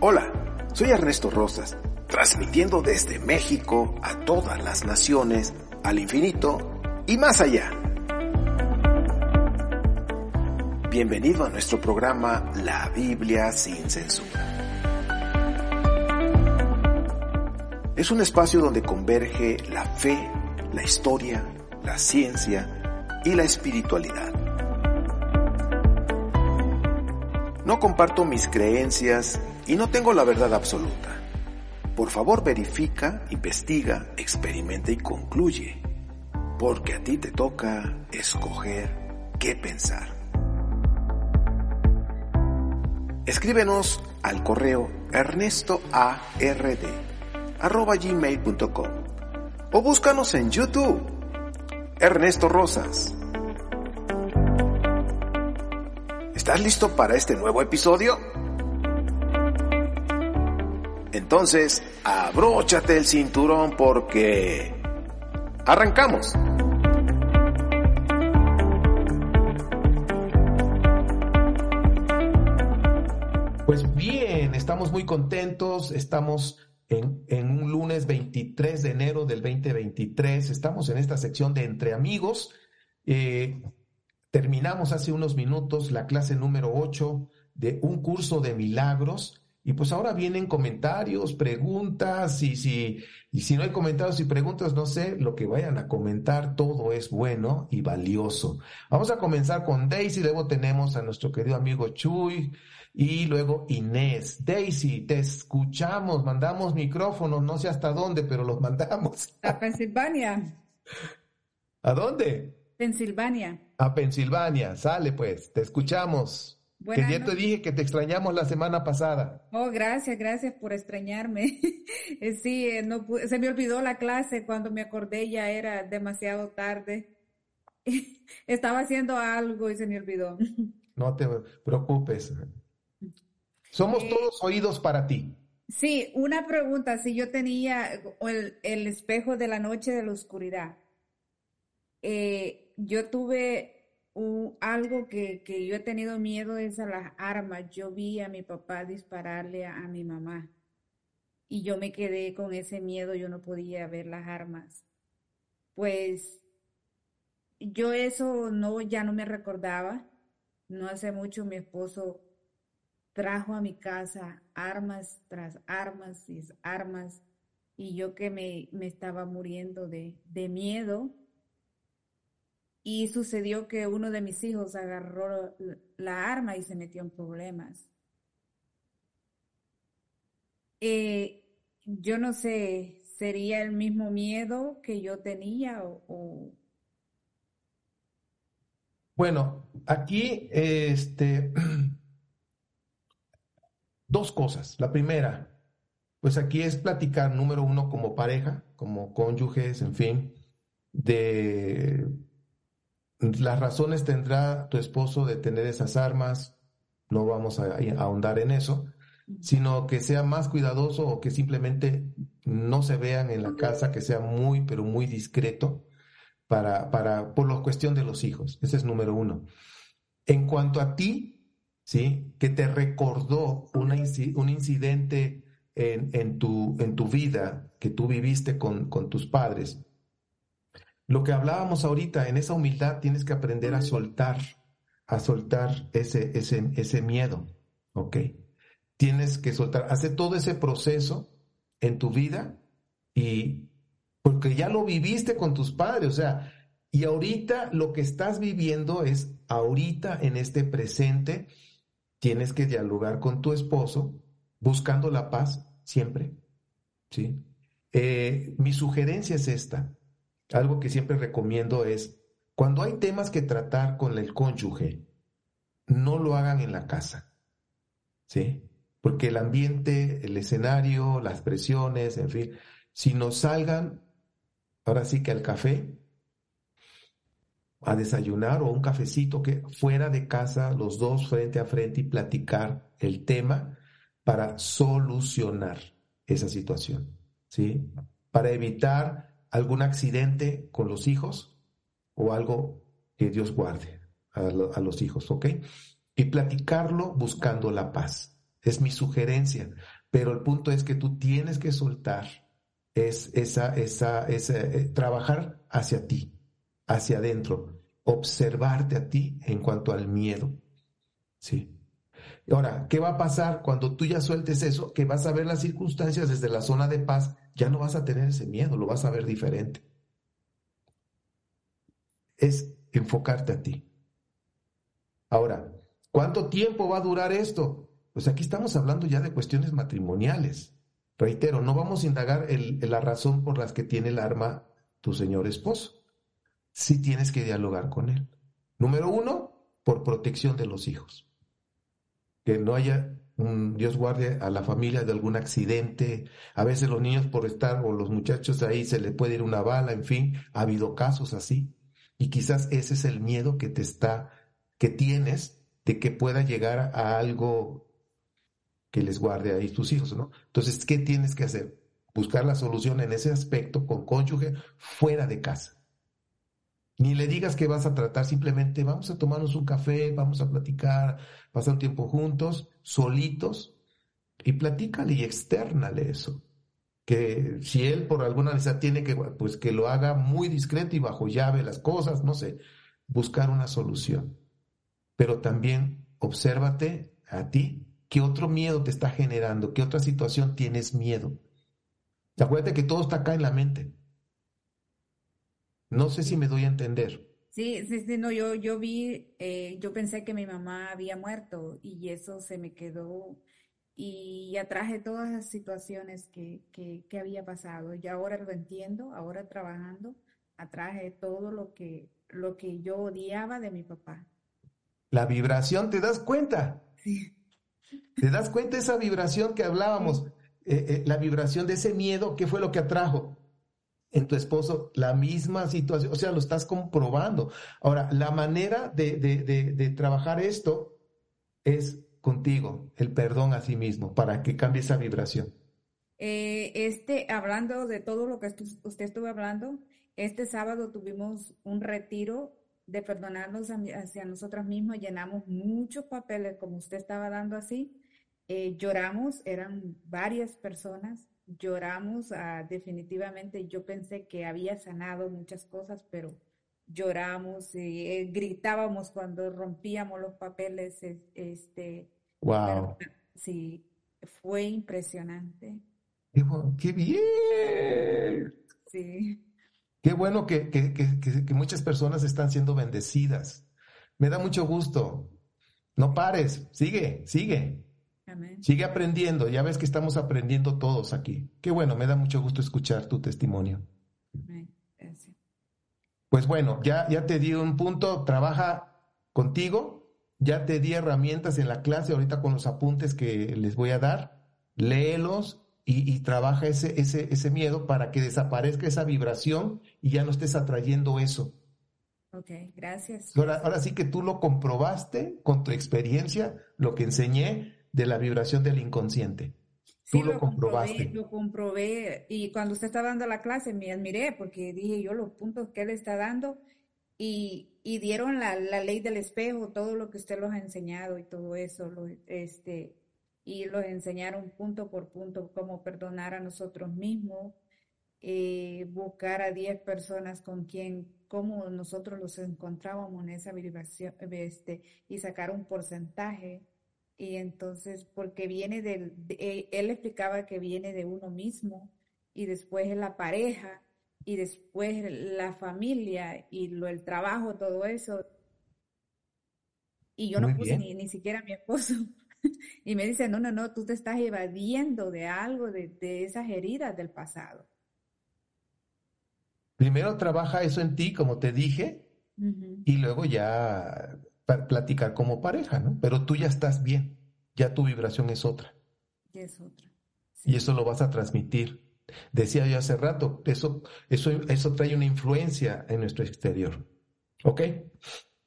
Hola, soy Ernesto Rosas, transmitiendo desde México a todas las naciones, al infinito y más allá. Bienvenido a nuestro programa La Biblia sin censura. Es un espacio donde converge la fe, la historia, la ciencia y la espiritualidad. No comparto mis creencias y no tengo la verdad absoluta. Por favor verifica, investiga, experimenta y concluye, porque a ti te toca escoger qué pensar. Escríbenos al correo ernestoard@gmail.com o búscanos en YouTube. Ernesto Rosas. ¿Estás listo para este nuevo episodio? Entonces, abróchate el cinturón porque... ¡Arrancamos! Pues bien, estamos muy contentos, estamos en, un lunes 23 de enero del 2023, estamos en esta sección de Entre Amigos. Eh, terminamos hace unos minutos la clase número 8 de un curso de milagros y pues ahora vienen comentarios, preguntas, y si, y si no hay comentarios y preguntas, no sé, lo que vayan a comentar, todo es bueno y valioso. Vamos a comenzar con Daisy, luego tenemos a nuestro querido amigo Chuy y luego Inés. Daisy, te escuchamos, mandamos micrófonos, no sé hasta dónde, pero los mandamos. A Pensilvania. ¿A dónde? Pensilvania. A Pensilvania, sale pues, te escuchamos que ya te dije que te extrañamos la semana pasada. Oh, gracias, gracias por extrañarme. Eh, sí, eh, no se me olvidó la clase cuando me acordé ya era demasiado tarde. Estaba haciendo algo y se me olvidó. No te preocupes. Somos eh, todos oídos para ti. Sí, una pregunta. Si yo tenía el, el espejo de la noche de la oscuridad, yo tuve algo que, yo he tenido miedo es a las armas. Yo vi a mi papá dispararle a, mi mamá y yo me quedé con ese miedo, yo no podía ver las armas. Pues yo eso no, ya no me recordaba. No hace mucho mi esposo trajo a mi casa armas tras armas y armas y yo que me, me estaba muriendo de, de miedo y sucedió que uno de mis hijos agarró la arma y se metió en problemas. Eh, yo no sé, ¿sería el mismo miedo que yo tenía o... Bueno, aquí este, dos cosas. La primera, pues aquí es platicar, número uno, como pareja, como cónyuges, en fin, de las razones tendrá tu esposo de tener esas armas, no vamos a, ahondar en eso, sino que sea más cuidadoso o que simplemente no se vean en la casa, que sea muy, pero muy discreto para, para, por la cuestión de los hijos. Ese es número uno. En cuanto a ti, ¿sí? Que te recordó un incidente en, en, tu, en tu vida que tú viviste con, con tus padres lo que hablábamos ahorita, en esa humildad tienes que aprender a soltar, a soltar ese, ese, ese miedo, ¿ok? Tienes que soltar, hacer todo ese proceso en tu vida y porque ya lo viviste con tus padres, o sea, y ahorita lo que estás viviendo es ahorita en este presente, tienes que dialogar con tu esposo buscando la paz siempre, ¿sí? Eh, mi sugerencia es esta, algo que siempre recomiendo es, cuando hay temas que tratar con el cónyuge, no lo hagan en la casa, ¿sí? Porque el ambiente, el escenario, las presiones, en fin, si nos salgan, ahora sí que al café, a desayunar o un cafecito que fuera de casa, los dos frente a frente y platicar el tema para solucionar esa situación, ¿sí? Para evitar algún accidente con los hijos o algo que Dios guarde a, los hijos, ¿ok? Y platicarlo buscando la paz. es mi sugerencia, pero el punto es que tú tienes que soltar es esa, esa, esa eh, trabajar hacia ti, hacia adentro, observarte a ti en cuanto al miedo. Sí. Ahora, ¿qué va a pasar cuando tú ya sueltes eso? Que vas a ver las circunstancias desde la zona de paz, ya no vas a tener ese miedo, lo vas a ver diferente. Es enfocarte a ti. Ahora, ¿cuánto tiempo va a durar esto? Pues aquí estamos hablando ya de cuestiones matrimoniales. Reitero, no vamos a indagar la razón por las que tiene el arma tu señor esposo. Sí tienes que dialogar con él. Número uno, por protección de los hijos. Que no haya Dios guarde a la familia de algún accidente. A veces los niños por estar o los muchachos ahí se le puede ir una bala, en fin, ha habido casos así. Y quizás ese es el miedo que te está, que tienes de que pueda llegar a algo que les guarde ahí tus hijos, ¿no? Entonces, ¿qué tienes que hacer? Buscar la solución en ese aspecto con cónyuge fuera de casa. Ni le digas que vas a tratar, simplemente vamos a tomarnos un café, vamos a platicar, pasar tiempo juntos, solitos, y platícale y externale eso. Que si él por alguna necesidad tiene que, pues que lo haga muy discreto y bajo llave las cosas, no sé, buscar una solución. Pero también obsérvate a ti ¿Qué otro miedo te está generando? ¿Qué otra situación tienes miedo? Acuérdate que todo está acá en la mente. No sé si me doy a entender. Sí, sí, sí, no, yo, yo vi, eh, yo pensé que mi mamá había muerto y eso se me quedó y atraje todas las situaciones que, que, que había pasado. Y ahora lo entiendo, ahora trabajando, atraje todo lo que, lo que yo odiaba de mi papá. La vibración, ¿te das cuenta? Sí. ¿Te das cuenta de esa vibración que hablábamos? Eh, eh, la vibración de ese miedo, ¿qué fue lo que atrajo? En tu esposo, la misma situación, o sea, lo estás comprobando. Ahora, la manera de, de, trabajar esto es contigo, el perdón a sí mismo, para que cambie esa vibración. Eh, este, hablando de todo lo que usted estuvo hablando, este sábado tuvimos un retiro de perdonarnos hacia nosotros mismos, llenamos muchos papeles, como usted estaba dando así, eh, lloramos, eran varias personas, lloramos ah, definitivamente, yo pensé que había sanado muchas cosas, pero lloramos y eh, gritábamos cuando rompíamos los papeles, este, wow. sí, fue impresionante. ¡Qué bien! Sí. Qué bueno que, muchas personas están siendo bendecidas. Me da mucho gusto. No pares, sigue, sigue. Sigue aprendiendo. Ya ves que estamos aprendiendo todos aquí. Qué bueno, me da mucho gusto escuchar tu testimonio. Pues bueno, ya, ya te di un punto, trabaja contigo, ya te di herramientas en la clase ahorita con los apuntes que les voy a dar, léelos y, trabaja ese, ese, ese miedo para que desaparezca esa vibración y ya no estés atrayendo eso. Ok, gracias. Ahora, ahora sí que tú lo comprobaste con tu experiencia, lo que enseñé de la vibración del inconsciente. Sí, tú lo, comprobaste. lo comprobé y cuando usted estaba dando la clase me admiré porque dije yo los puntos que él está dando y, y dieron la, la, ley del espejo, todo lo que usted los ha enseñado y todo eso, lo, este, y los enseñaron punto por punto cómo perdonar a nosotros mismos, eh, buscar a 10 personas con quien, cómo nosotros los encontrábamos en esa vibración, este, y sacar un porcentaje. Y entonces, porque viene del, eh, él explicaba que viene de uno mismo, y después la pareja, y después la familia, y lo, el trabajo, todo eso. Y yo no puse ni, ni siquiera a mi esposo. y me dice, no, no, no, tú te estás evadiendo de algo, de, esas heridas del pasado. Primero trabaja eso en ti, como te dije, y luego ya platicar como pareja, ¿no? Pero tú ya estás bien, ya tu vibración es otra. Y es otra. Y eso lo vas a transmitir. Decía yo hace rato, eso, eso, eso trae una influencia en nuestro exterior. ¿Ok?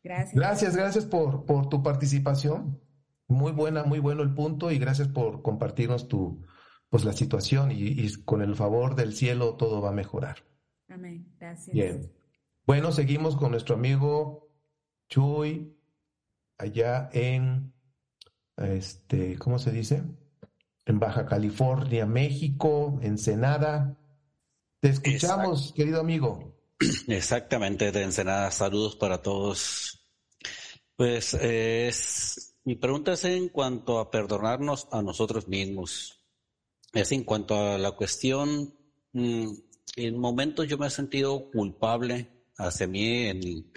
Gracias. Gracias, gracias por, por tu participación. Muy buena, muy bueno el punto y gracias por compartirnos tu, pues la situación y, con el favor del cielo todo va a mejorar. Amén. Gracias. Bien. Bueno, seguimos con nuestro amigo Chuy allá en este, ¿cómo se dice? En Baja California, México, Ensenada. Te escuchamos, querido amigo. Exactamente, de Ensenada. Saludos para todos. Pues es, mi pregunta es en cuanto a perdonarnos a nosotros mismos. Es en cuanto a la cuestión, mm, en momentos yo me he sentido culpable hacia mí en,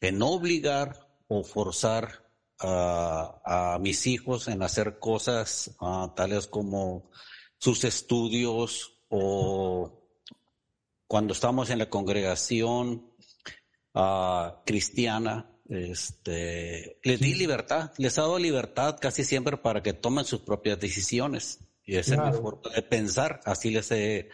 en obligar o forzar a, mis hijos en hacer cosas ah, tales como sus estudios o cuando estamos en la congregación uh, cristiana, este, les di libertad, les he dado libertad casi siempre para que tomen sus propias decisiones. Y esa es mi forma de pensar, así les he,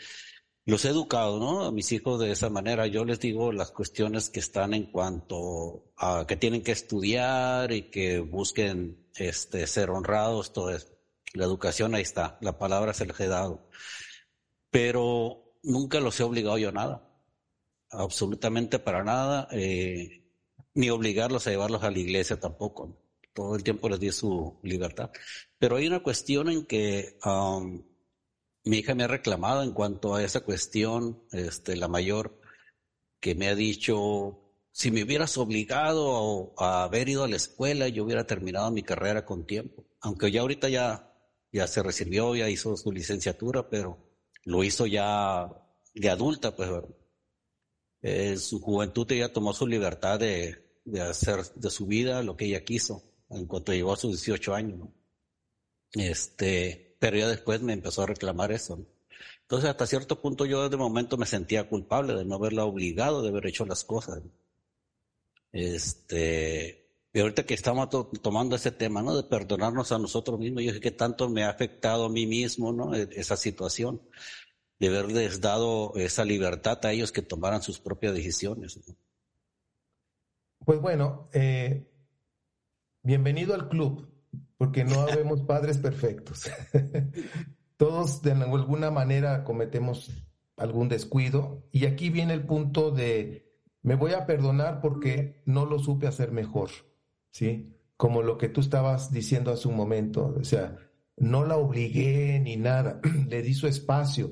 los he educado, ¿no? A mis hijos de esa manera. Yo les digo las cuestiones que están en cuanto a que tienen que estudiar y que busquen este, ser honrados, todo eso. La educación ahí está, la palabra se les he dado. Pero nunca los he obligado yo a nada, absolutamente para nada, eh, ni obligarlos a llevarlos a la iglesia tampoco. Todo el tiempo les di su libertad. Pero hay una cuestión en que um, mi hija me ha reclamado en cuanto a esa cuestión, este, la mayor, que me ha dicho, si me hubieras obligado a, haber ido a la escuela, yo hubiera terminado mi carrera con tiempo. Aunque ya ahorita ya, ya se recibió, ya hizo su licenciatura, pero lo hizo ya de adulta, pues en su juventud ella tomó su libertad de, hacer de su vida lo que ella quiso en cuanto llegó a sus 18 años. Este, pero ya después me empezó a reclamar eso. Entonces, hasta cierto punto yo de momento me sentía culpable de no haberla obligado de haber hecho las cosas. Este, y ahorita que estamos tomando ese tema, ¿no? De perdonarnos a nosotros mismos, yo dije que tanto me ha afectado a mí mismo, ¿no? E, esa situación de haberles dado esa libertad a ellos que tomaran sus propias decisiones. Pues bueno, eh, bienvenido al club, porque no habemos padres perfectos. Todos de alguna manera cometemos algún descuido y aquí viene el punto de me voy a perdonar porque no lo supe hacer mejor. ¿sí? Como lo que tú estabas diciendo hace un momento, o sea, no la obligué ni nada, le di su espacio.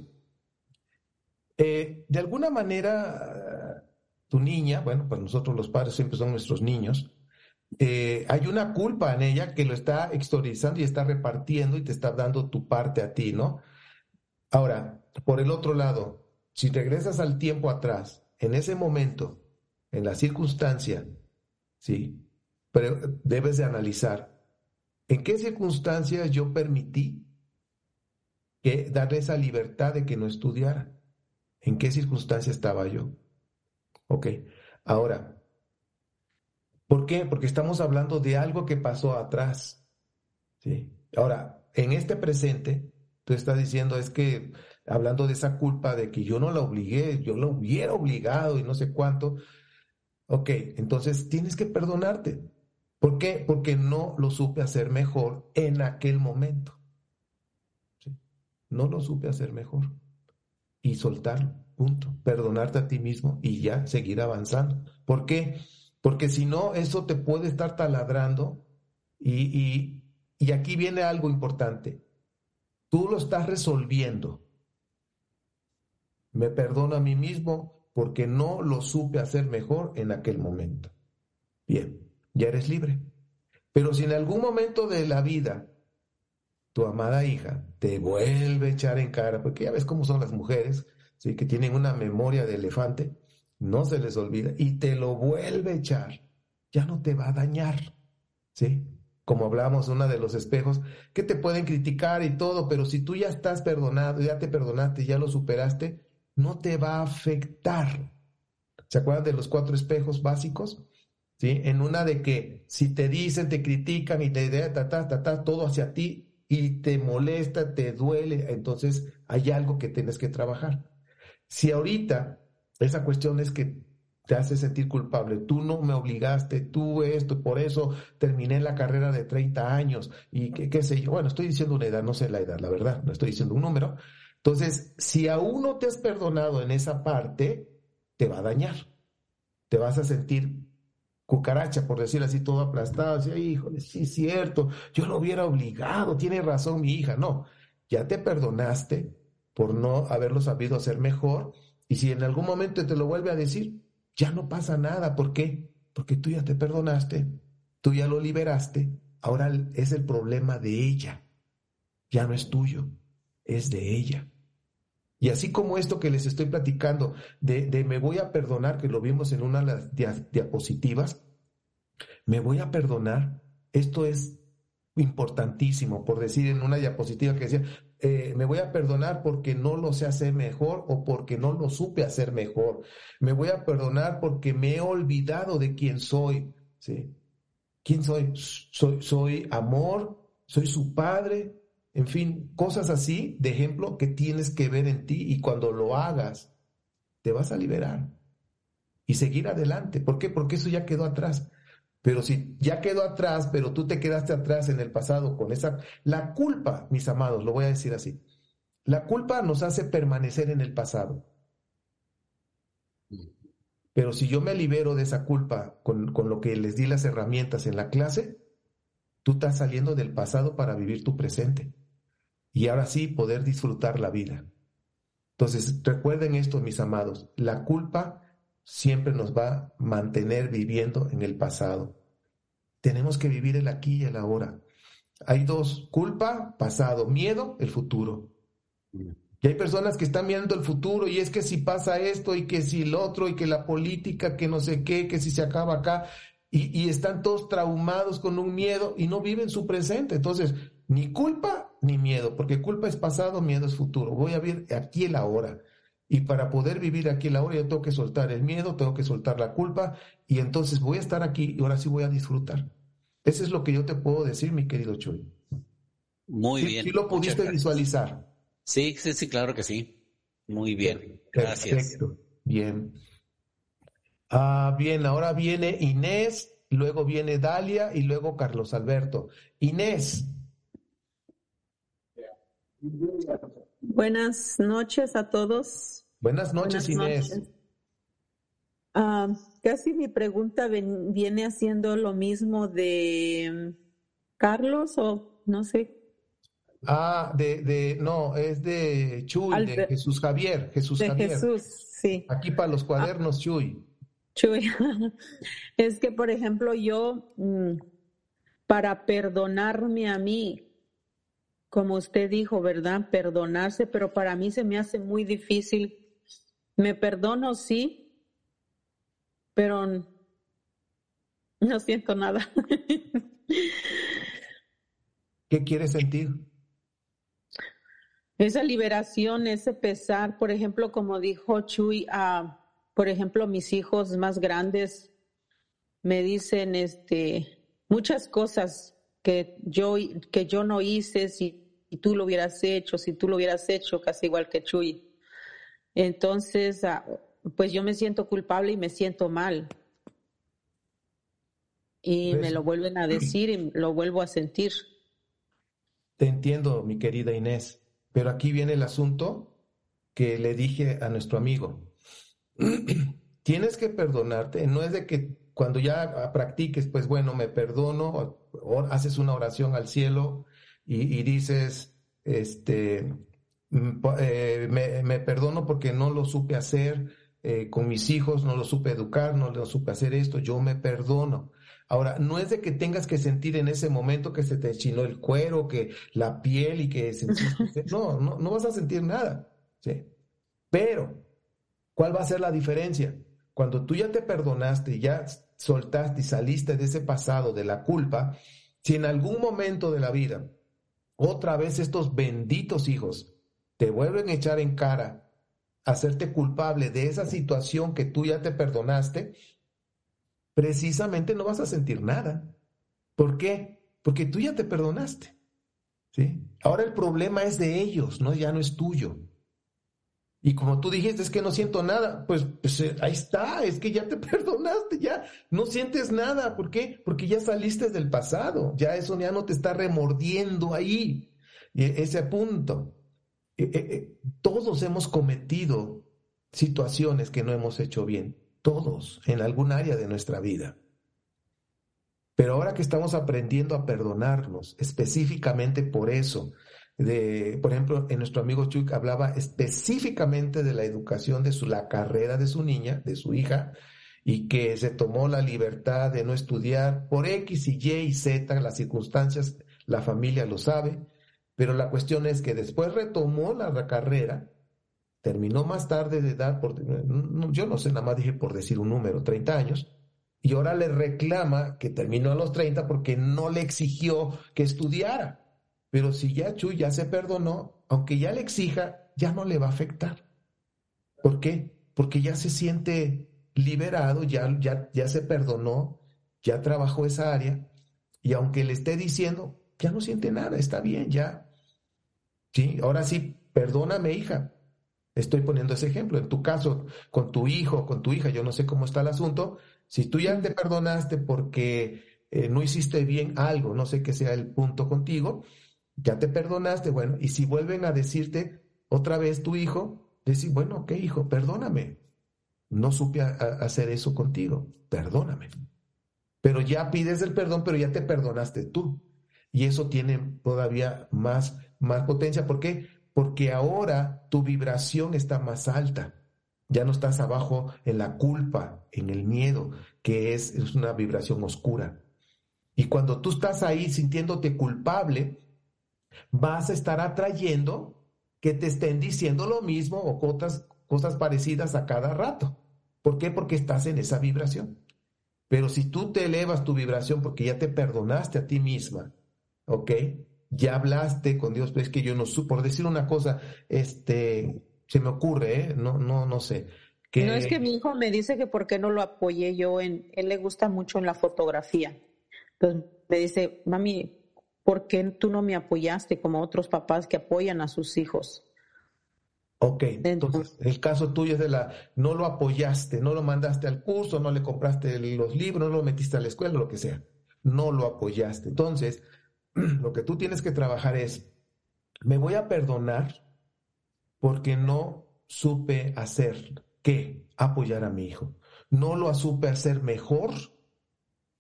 Eh, de alguna manera, tu niña, bueno, pues nosotros los padres siempre son nuestros niños, eh, hay una culpa en ella que lo está exteriorizando y está repartiendo y te está dando tu parte a ti, ¿no? Ahora, por el otro lado, si regresas al tiempo atrás, en ese momento, en la circunstancia, ¿sí? Pero debes de analizar en qué circunstancias yo permití que darle esa libertad de que no estudiara. ¿En qué circunstancia estaba yo? Ok, ahora, ¿por qué? Porque estamos hablando de algo que pasó atrás. ¿sí? Ahora, en este presente, tú estás diciendo es que, hablando de esa culpa de que yo no la obligué, yo la hubiera obligado y no sé cuánto. Ok, entonces tienes que perdonarte. ¿Por qué? Porque no lo supe hacer mejor en aquel momento. No lo supe hacer mejor. Y soltarlo, punto. Perdonarte a ti mismo y ya seguir avanzando. ¿Por qué? Porque si no, eso te puede estar taladrando y, y aquí viene algo importante. Tú lo estás resolviendo. Me perdono a mí mismo porque no lo supe hacer mejor en aquel momento. Bien ya eres libre. Pero si en algún momento de la vida tu amada hija te vuelve a echar en cara, porque ya ves cómo son las mujeres, ¿sí? que tienen una memoria de elefante, no se les olvida, y te lo vuelve a echar, ya no te va a dañar. ¿sí? Como hablamos una de los espejos, que te pueden criticar y todo, pero si tú ya estás perdonado, ya te perdonaste, ya lo superaste, no te va a afectar. ¿Se acuerdan de los cuatro espejos básicos? ¿sí? En una de que si te dicen, te critican y te ta, ta, ta, ta, todo hacia ti y te molesta, te duele, entonces hay algo que tienes que trabajar. Si ahorita esa cuestión es que te hace sentir culpable, tú no me obligaste, tú esto, por eso terminé la carrera de 30 años y qué, sé yo, bueno, estoy diciendo una edad, no sé la edad, la verdad, no estoy diciendo un número. Entonces, si aún no te has perdonado en esa parte, te va a dañar, te vas a sentir cucaracha, por decirlo así, todo aplastado. Decía, híjole, sí cierto, yo lo hubiera obligado, tiene razón mi hija. No, ya te perdonaste por no haberlo sabido hacer mejor. Y si en algún momento te lo vuelve a decir, ya no pasa nada. ¿Por qué? Porque tú ya te perdonaste, tú ya lo liberaste. Ahora es el problema de ella. Ya no es tuyo, es de ella. Y así como esto que les estoy platicando de, me voy a perdonar, que lo vimos en una de las diapositivas, me voy a perdonar, esto es importantísimo, por decir en una diapositiva que decía, eh, me voy a perdonar porque no lo sé hacer mejor o porque no lo supe hacer mejor. Me voy a perdonar porque me he olvidado de quién soy. ¿sí? ¿Quién soy? Soy, soy amor, soy su padre, en fin, cosas así, de ejemplo, que tienes que ver en ti y cuando lo hagas, te vas a liberar y seguir adelante. ¿Por qué? Porque eso ya quedó atrás. Pero si ya quedó atrás, pero tú te quedaste atrás en el pasado con esa... La culpa, mis amados, lo voy a decir así. La culpa nos hace permanecer en el pasado. Pero si yo me libero de esa culpa con, con lo que les di las herramientas en la clase, tú estás saliendo del pasado para vivir tu presente y ahora sí poder disfrutar la vida. Entonces, recuerden esto, mis amados, la culpa siempre nos va a mantener viviendo en el pasado. Tenemos que vivir el aquí y el ahora. Hay dos, culpa, pasado, miedo, el futuro. Y hay personas que están viendo el futuro y es que si pasa esto y que si lo otro y que la política, que no sé qué, que si se acaba acá y, están todos traumados con un miedo y no viven su presente. Entonces, ni culpa ni miedo, porque culpa es pasado, miedo es futuro. Voy a vivir aquí el ahora. Y para poder vivir aquí el ahora, yo tengo que soltar el miedo, tengo que soltar la culpa, y entonces voy a estar aquí y ahora sí voy a disfrutar. Eso es lo que yo te puedo decir, mi querido Chuy. Muy bien. ¿Sí lo pudiste visualizar? Sí, sí, sí, claro que sí. Muy bien. Gracias. Perfecto. Bien. Ah, bien, ahora viene Inés, luego viene Dalia y luego Carlos Alberto. Inés, Buenas noches a todos. Buenas noches, Inés. Ah, casi mi pregunta viene haciendo lo mismo de mm, Carlos o no sé. Ah, de, de no, es de Chuy, de Jesús Javier, Jesús de Javier. Jesús, sí. Aquí para los cuadernos, Chuy. Chuy. es que, por ejemplo, yo, mm, para perdonarme a mí, como usted dijo, ¿verdad? Perdonarse, pero para mí se me hace muy difícil. Me perdono, sí, pero no siento nada. ¿Qué quiere sentir? Esa liberación, ese pesar, por ejemplo, como dijo Chuy, a, por ejemplo, mis hijos más grandes me dicen este, muchas cosas que yo, que yo no hice, si, tú lo hubieras hecho, si tú lo hubieras hecho, casi igual que Chuy. Entonces, ah, pues yo me siento culpable y me siento mal. Y me lo vuelven a decir y lo vuelvo a sentir. Te entiendo, mi querida Inés, pero aquí viene el asunto que le dije a nuestro amigo. Tienes que perdonarte, no es de que cuando ya practiques, pues bueno, me perdono, o, haces una oración al cielo y, dices, este, eh, me, perdono porque no lo supe hacer eh, con mis hijos, no lo supe educar, no lo supe hacer esto, yo me perdono. Ahora, no es de que tengas que sentir en ese momento que se te chinó el cuero, que la piel y que no, no, no vas a sentir nada. ¿sí? Pero, ¿cuál va a ser la diferencia? Cuando tú ya te perdonaste, ya soltaste y saliste de ese pasado, de la culpa, si en algún momento de la vida otra vez estos benditos hijos te vuelven a echar en cara, hacerte culpable de esa situación que tú ya te perdonaste, precisamente no vas a sentir nada. ¿Por qué? Porque tú ya te perdonaste. ¿sí? Ahora el problema es de ellos, ¿no? ya no es tuyo. Y como tú dijiste, es que no siento nada, pues, pues eh, ahí está, es que ya te perdonaste, ya no sientes nada. ¿Por qué? Porque ya saliste del pasado, ya eso ya no te está remordiendo ahí, ese punto. Eh, eh, todos hemos cometido situaciones que no hemos hecho bien, todos, en algún área de nuestra vida. Pero ahora que estamos aprendiendo a perdonarnos, específicamente por eso, de, por ejemplo, en nuestro amigo Chuck hablaba específicamente de la educación de su, la carrera de su niña, de su hija, y que se tomó la libertad de no estudiar por X y Y y Z, las circunstancias, la familia lo sabe, pero la cuestión es que después retomó la carrera, terminó más tarde de edad, por, yo no sé, nada más dije por decir un número, 30 años, y ahora le reclama que terminó a los 30 porque no le exigió que estudiara. Pero si ya Chuy ya se perdonó, aunque ya le exija, ya no le va a afectar. ¿Por qué? Porque ya se siente liberado, ya, ya, ya se perdonó, ya trabajó esa área, y aunque le esté diciendo, ya no siente nada, está bien, ya. Sí, ahora sí, perdóname, hija. Estoy poniendo ese ejemplo. En tu caso, con tu hijo, con tu hija, yo no sé cómo está el asunto. Si tú ya te perdonaste porque eh, no hiciste bien algo, no sé qué sea el punto contigo, ya te perdonaste, bueno, y si vuelven a decirte otra vez tu hijo, decir, bueno, ok, hijo, perdóname. No supe hacer eso contigo, perdóname. Pero ya pides el perdón, pero ya te perdonaste tú. Y eso tiene todavía más, más potencia. ¿Por qué? Porque ahora tu vibración está más alta. Ya no estás abajo en la culpa, en el miedo, que es, es una vibración oscura. Y cuando tú estás ahí sintiéndote culpable, vas a estar atrayendo que te estén diciendo lo mismo o otras cosas parecidas a cada rato. ¿Por qué? Porque estás en esa vibración. Pero si tú te elevas tu vibración porque ya te perdonaste a ti misma, ¿ok? Ya hablaste con Dios, pero es que yo no supo, por decir una cosa, este, se me ocurre, ¿eh? No, no, no sé. Que... No es que mi hijo me dice que por qué no lo apoyé yo en, él le gusta mucho en la fotografía. Entonces me dice, mami, ¿por qué tú no me apoyaste como otros papás que apoyan a sus hijos? Ok, entonces el caso tuyo es de la, no lo apoyaste, no lo mandaste al curso, no le compraste los libros, no lo metiste a la escuela, lo que sea, no lo apoyaste. Entonces, lo que tú tienes que trabajar es, me voy a perdonar porque no supe hacer qué, apoyar a mi hijo. No lo supe hacer mejor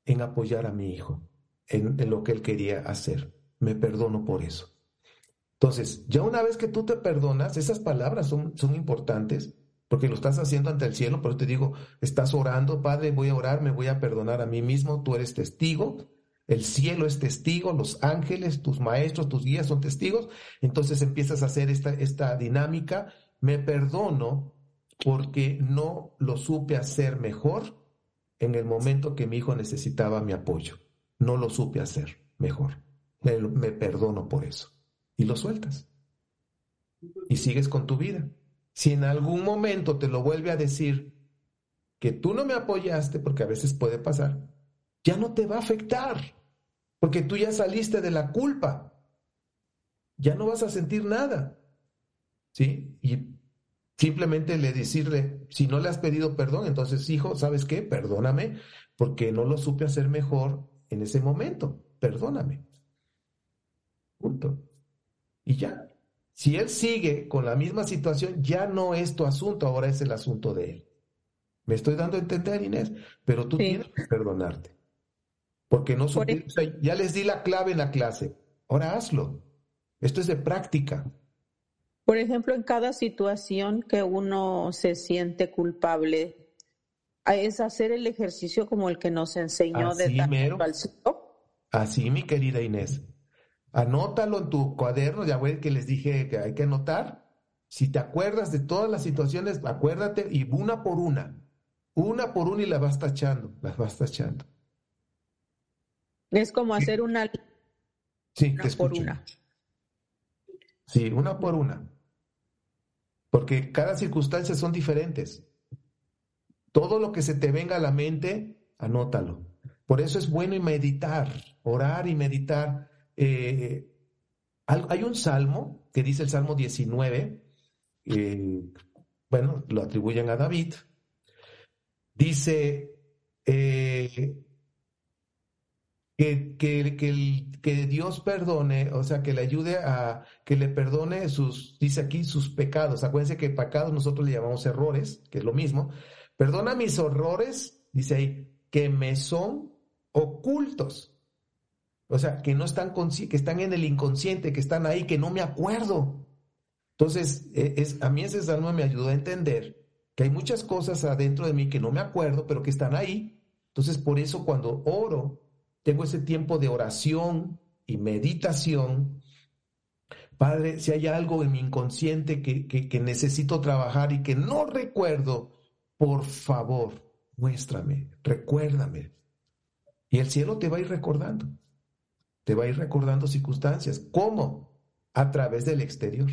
en apoyar a mi hijo, en, lo que él quería hacer. Me perdono por eso. Entonces, ya una vez que tú te perdonas, esas palabras son, son importantes porque lo estás haciendo ante el cielo, pero te digo, estás orando, Padre, voy a orar, me voy a perdonar a mí mismo, tú eres testigo, el cielo es testigo, los ángeles, tus maestros, tus guías son testigos, entonces empiezas a hacer esta, esta dinámica, me perdono porque no lo supe hacer mejor en el momento que mi hijo necesitaba mi apoyo, no lo supe hacer mejor, me perdono por eso. Y lo sueltas. Y sigues con tu vida. Si en algún momento te lo vuelve a decir que tú no me apoyaste, porque a veces puede pasar, ya no te va a afectar, porque tú ya saliste de la culpa. Ya no vas a sentir nada. ¿Sí? Y simplemente le decirle, si no le has pedido perdón, entonces, hijo, ¿sabes qué? Perdóname, porque no lo supe hacer mejor en ese momento. Perdóname. Punto. Y ya. Si él sigue con la misma situación, ya no es tu asunto, ahora es el asunto de él. Me estoy dando a entender, Inés, pero tú tienes que perdonarte. Porque no ya les di la clave en la clase. Ahora hazlo. Esto es de práctica. Por ejemplo, en cada situación que uno se siente culpable, es hacer el ejercicio como el que nos enseñó Así de mero. Así, mi querida Inés. Anótalo en tu cuaderno, ya ven que les dije que hay que anotar. Si te acuerdas de todas las situaciones, acuérdate y una por una, una por una y la vas tachando, las vas tachando. Es como hacer una. Sí, una por una. Sí, una por una. Porque cada circunstancia son diferentes. Todo lo que se te venga a la mente, anótalo. Por eso es bueno meditar, orar y meditar eh, hay un salmo que dice el Salmo 19, eh, bueno, lo atribuyen a David, dice eh, que, que, Dios perdone, o sea, que le ayude a, que le perdone sus, dice aquí, sus pecados. Acuérdense que pecados nosotros le llamamos errores, que es lo mismo. Perdona mis horrores, dice ahí, que me son ocultos. O sea, que no están, que están en el inconsciente, que están ahí, que no me acuerdo. Entonces, e, es, a mí ese salmo me ayudó a entender que hay muchas cosas adentro de mí que no me acuerdo, pero que están ahí. Entonces, por eso cuando oro, tengo ese tiempo de oración y meditación. Padre, si hay algo en mi inconsciente que, que necesito trabajar y que no recuerdo, por favor, muéstrame, recuérdame. Y el cielo te va a ir recordando. Te va a ir recordando circunstancias. ¿Cómo? A través del exterior.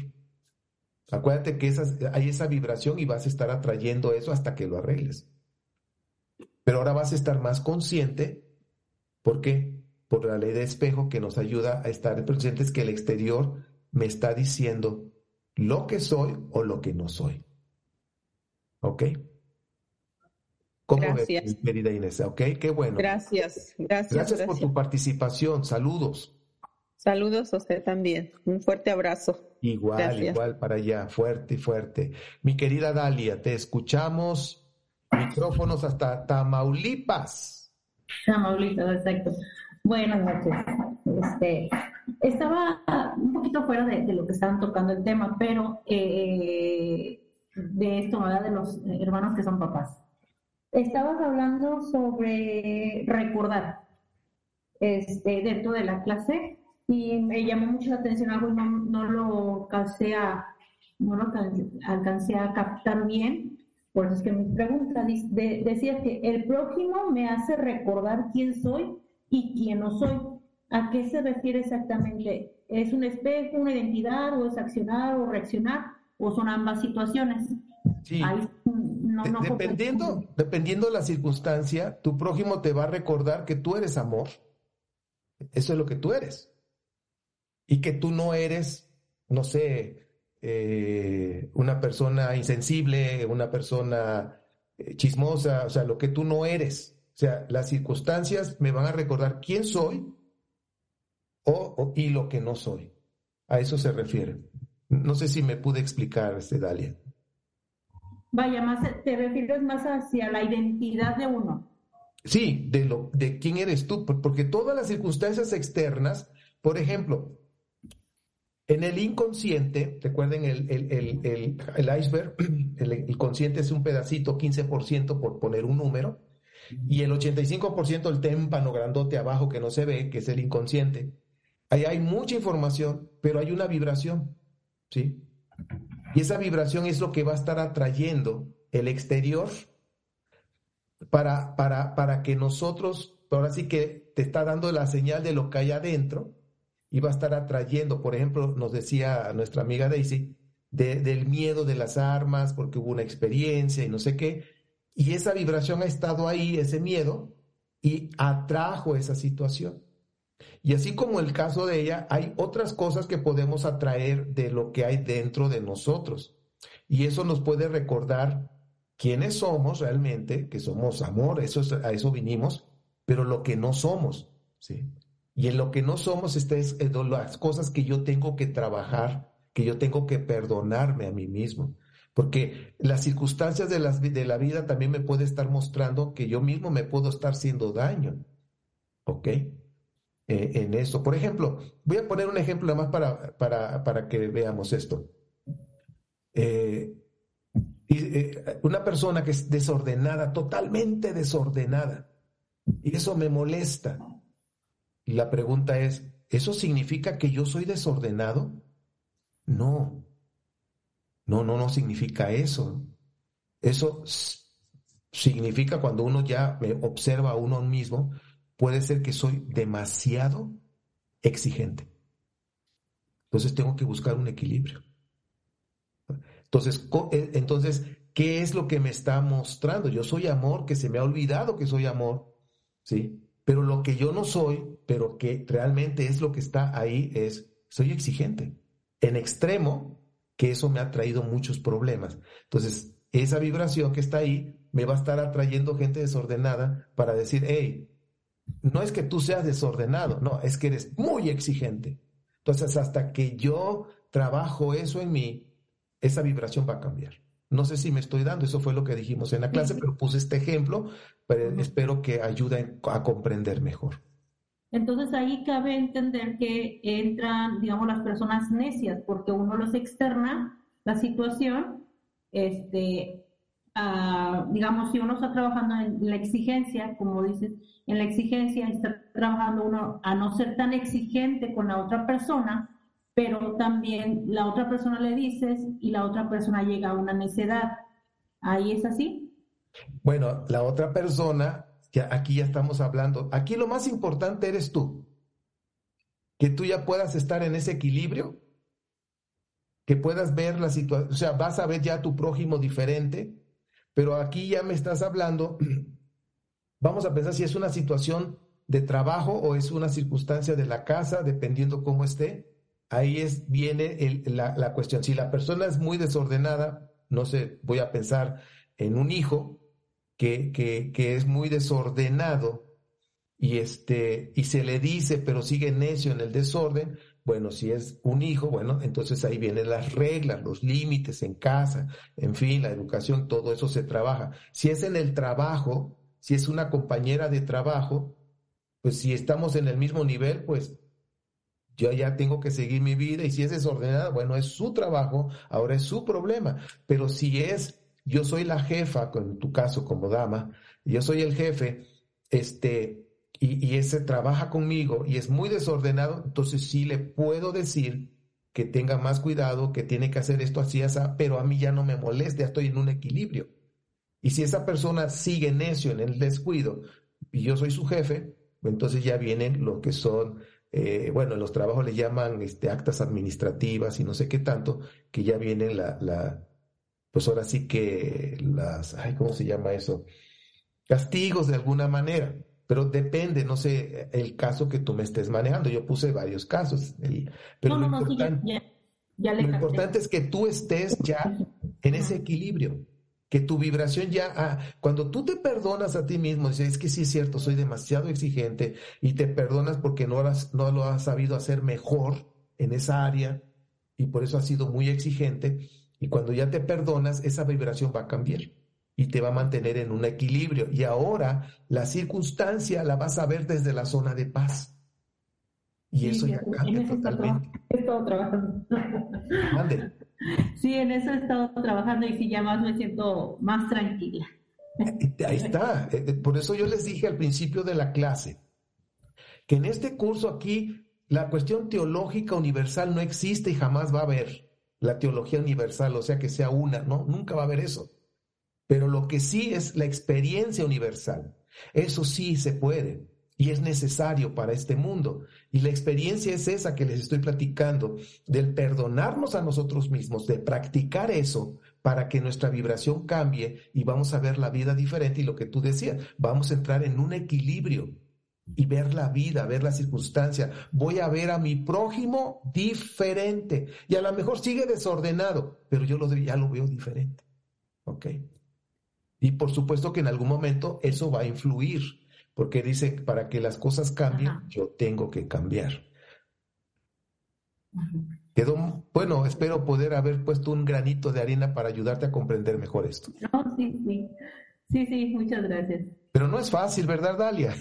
Acuérdate que hay esa vibración y vas a estar atrayendo eso hasta que lo arregles. Pero ahora vas a estar más consciente. ¿Por qué? Por la ley de espejo que nos ayuda a estar conscientes que el exterior me está diciendo lo que soy o lo que no soy. ¿Ok? ¿Cómo gracias. ves, querida Inés? ¿Ok? Qué bueno. Gracias, gracias. Gracias por tu participación. Saludos. Saludos a usted también. Un fuerte abrazo. Igual, igual para allá. Fuerte fuerte. Mi querida Dalia, te escuchamos. Micrófonos hasta Tamaulipas. Exacto. Buenas noches. Este, estaba un poquito fuera de, lo que estaban tocando el tema, pero eh, de esto, ¿verdad? De los hermanos que son papás estabas hablando sobre recordar este, dentro de la clase y me llamó mucho la atención algo y no, no lo alcancé a, no lo alcancé a captar bien. Por eso es que mi pregunta decía que el prójimo me hace recordar quién soy y quién no soy. ¿A qué se refiere exactamente? ¿Es un espejo, una identidad, o es accionar o reaccionar, o son ambas situaciones? Sí dependiendo, dependiendo de la circunstancia, tu prójimo te va a recordar que tú eres amor. Eso es lo que tú eres. Y que tú no eres, no sé, eh, una persona insensible, una persona eh, chismosa, o sea, lo que tú no eres. O sea, las circunstancias me van a recordar quién soy o, y lo que no soy. A eso se refiere. No sé si me pude explicar, este Dalia. Vaya, más te refieres más hacia la identidad de uno. Sí, de, lo, de quién eres tú, porque todas las circunstancias externas, por ejemplo, en el inconsciente, recuerden el, el, iceberg, el, consciente es un pedacito, 15% por poner un número, y el 85% el témpano grandote abajo que no se ve, que es el inconsciente. Ahí hay mucha información, pero hay una vibración, ¿sí? Y esa vibración es lo que va a estar atrayendo el exterior para, para, para que nosotros, ahora sí que te está dando la señal de lo que hay adentro y a estar atrayendo, por ejemplo, nos decía nuestra amiga Daisy, del miedo de las armas, porque hubo una experiencia y no sé qué, y esa vibración ha estado ahí, ese miedo, y atrajo esa situación. Y así como el caso de ella, hay otras cosas que podemos atraer de lo que hay dentro de nosotros. Y eso nos puede recordar quiénes somos realmente, que somos amor, eso a eso vinimos, pero lo que no somos, ¿sí? Y en lo que no somos están es, las cosas que yo tengo que trabajar, que yo tengo que perdonarme a mí mismo. Porque las circunstancias de, las, de la vida también me puede estar mostrando que yo mismo me puedo estar haciendo daño. ¿Ok? Eh, en esto. Por ejemplo, voy a poner un ejemplo más para, para, para que veamos esto. Eh, eh, una persona que es desordenada, totalmente desordenada, y eso me molesta. La pregunta es, ¿eso significa que yo soy desordenado? No, no, no, no significa eso. Eso significa cuando uno ya observa a uno mismo, puede ser que soy demasiado exigente. Entonces tengo que buscar un equilibrio. Entonces, eh, entonces, ¿qué es lo que me está mostrando? Yo soy amor, que se me ha olvidado que soy amor, ¿sí? Pero lo que yo no soy, pero que realmente es lo que está ahí, es, soy exigente. En extremo, que eso me ha traído muchos problemas. Entonces, esa vibración que está ahí me va a estar atrayendo gente desordenada para decir, hey, no es que tú seas desordenado, no, es que eres muy exigente. Entonces, hasta que yo trabajo eso en mí, esa vibración va a cambiar. No sé si me estoy dando, eso fue lo que dijimos en la clase, pero puse este ejemplo, pero espero que ayude a comprender mejor. Entonces ahí cabe entender que entran, digamos, las personas necias, porque uno los externa la situación, este, digamos, si uno está trabajando en la exigencia, como dices, en la exigencia está trabajando uno a no ser tan exigente con la otra persona, pero también la otra persona le dices y la otra persona llega a una necedad. ¿Ahí es así? Bueno, la otra persona aquí ya estamos hablando. Aquí lo más importante eres tú. Que tú ya puedas estar en ese equilibrio, que puedas ver la situación, o sea, vas a ver ya a tu prójimo diferente, pero aquí ya me estás hablando, vamos a pensar si es una situación de trabajo o es una circunstancia de la casa, dependiendo cómo esté. Ahí es, viene la, la cuestión. Si la persona es muy desordenada, no sé, voy a pensar en un hijo, que, que, que es muy desordenado y, este, y se le dice, pero sigue necio en el desorden, bueno, si es un hijo, bueno, entonces ahí vienen las reglas, los límites en casa, en fin, la educación, todo eso se trabaja. Si es en el trabajo, si es una compañera de trabajo, pues si estamos en el mismo nivel, pues yo ya tengo que seguir mi vida y si es desordenada, bueno, es su trabajo, ahora es su problema. Pero si es yo soy la jefa, en tu caso como dama, yo soy el jefe, este, y, ese trabaja conmigo y es muy desordenado, entonces sí le puedo decir que tenga más cuidado, que tiene que hacer esto así, así, pero a mí ya no me molesta, estoy en un equilibrio. Y si esa persona sigue necio en el descuido y yo soy su jefe, entonces ya vienen lo que son, eh, bueno, en los trabajos le llaman este, actas administrativas y no sé qué tanto, que ya viene la, la, pues ahora sí que las, ay, ¿cómo se llama eso? Castigos de alguna manera, pero depende, no sé, el caso que tú me estés manejando. Yo puse varios casos, pero lo, importante, es que tú estés ya en ese equilibrio, que tu vibración ya, ah, cuando tú te perdonas a ti mismo, dices, es que sí es cierto, soy demasiado exigente y te perdonas porque no, no lo has sabido hacer mejor en esa área y por eso has sido muy exigente, y cuando ya te perdonas, esa vibración va a cambiar y te va a mantener en un equilibrio. Y ahora la circunstancia la vas a ver desde la zona de paz. Y eso ya cambia totalmente. He estado trabajando. Sí, en eso he estado trabajando y sí, ya más me siento más tranquila. Ahí está. Eh, eh, por eso yo les dije al principio de la clase que en este curso aquí la cuestión teológica universal no existe y jamás va a haber la teología universal, o sea que sea una, no, nunca va a haber eso. Pero lo que sí es la experiencia universal, eso sí se puede y es necesario para este mundo. Y la experiencia es esa que les estoy platicando, del perdonarnos a nosotros mismos, de practicar eso para que nuestra vibración cambie y vamos a ver la vida diferente y lo que tú decías, vamos a entrar en un equilibrio y ver la vida, ver la circunstancia. Voy a ver a mi prójimo diferente. Y a lo mejor sigue desordenado, pero yo lo, ya lo veo diferente. ¿Ok? Y por supuesto que en algún momento eso va a influir, porque dice, para que las cosas cambien, yo tengo que cambiar. Quedó, bueno, espero poder haber puesto un granito de arena para ayudarte a comprender mejor esto. No, sí, sí. Sí, sí, muchas gracias. Pero no es fácil, ¿verdad, Dalia?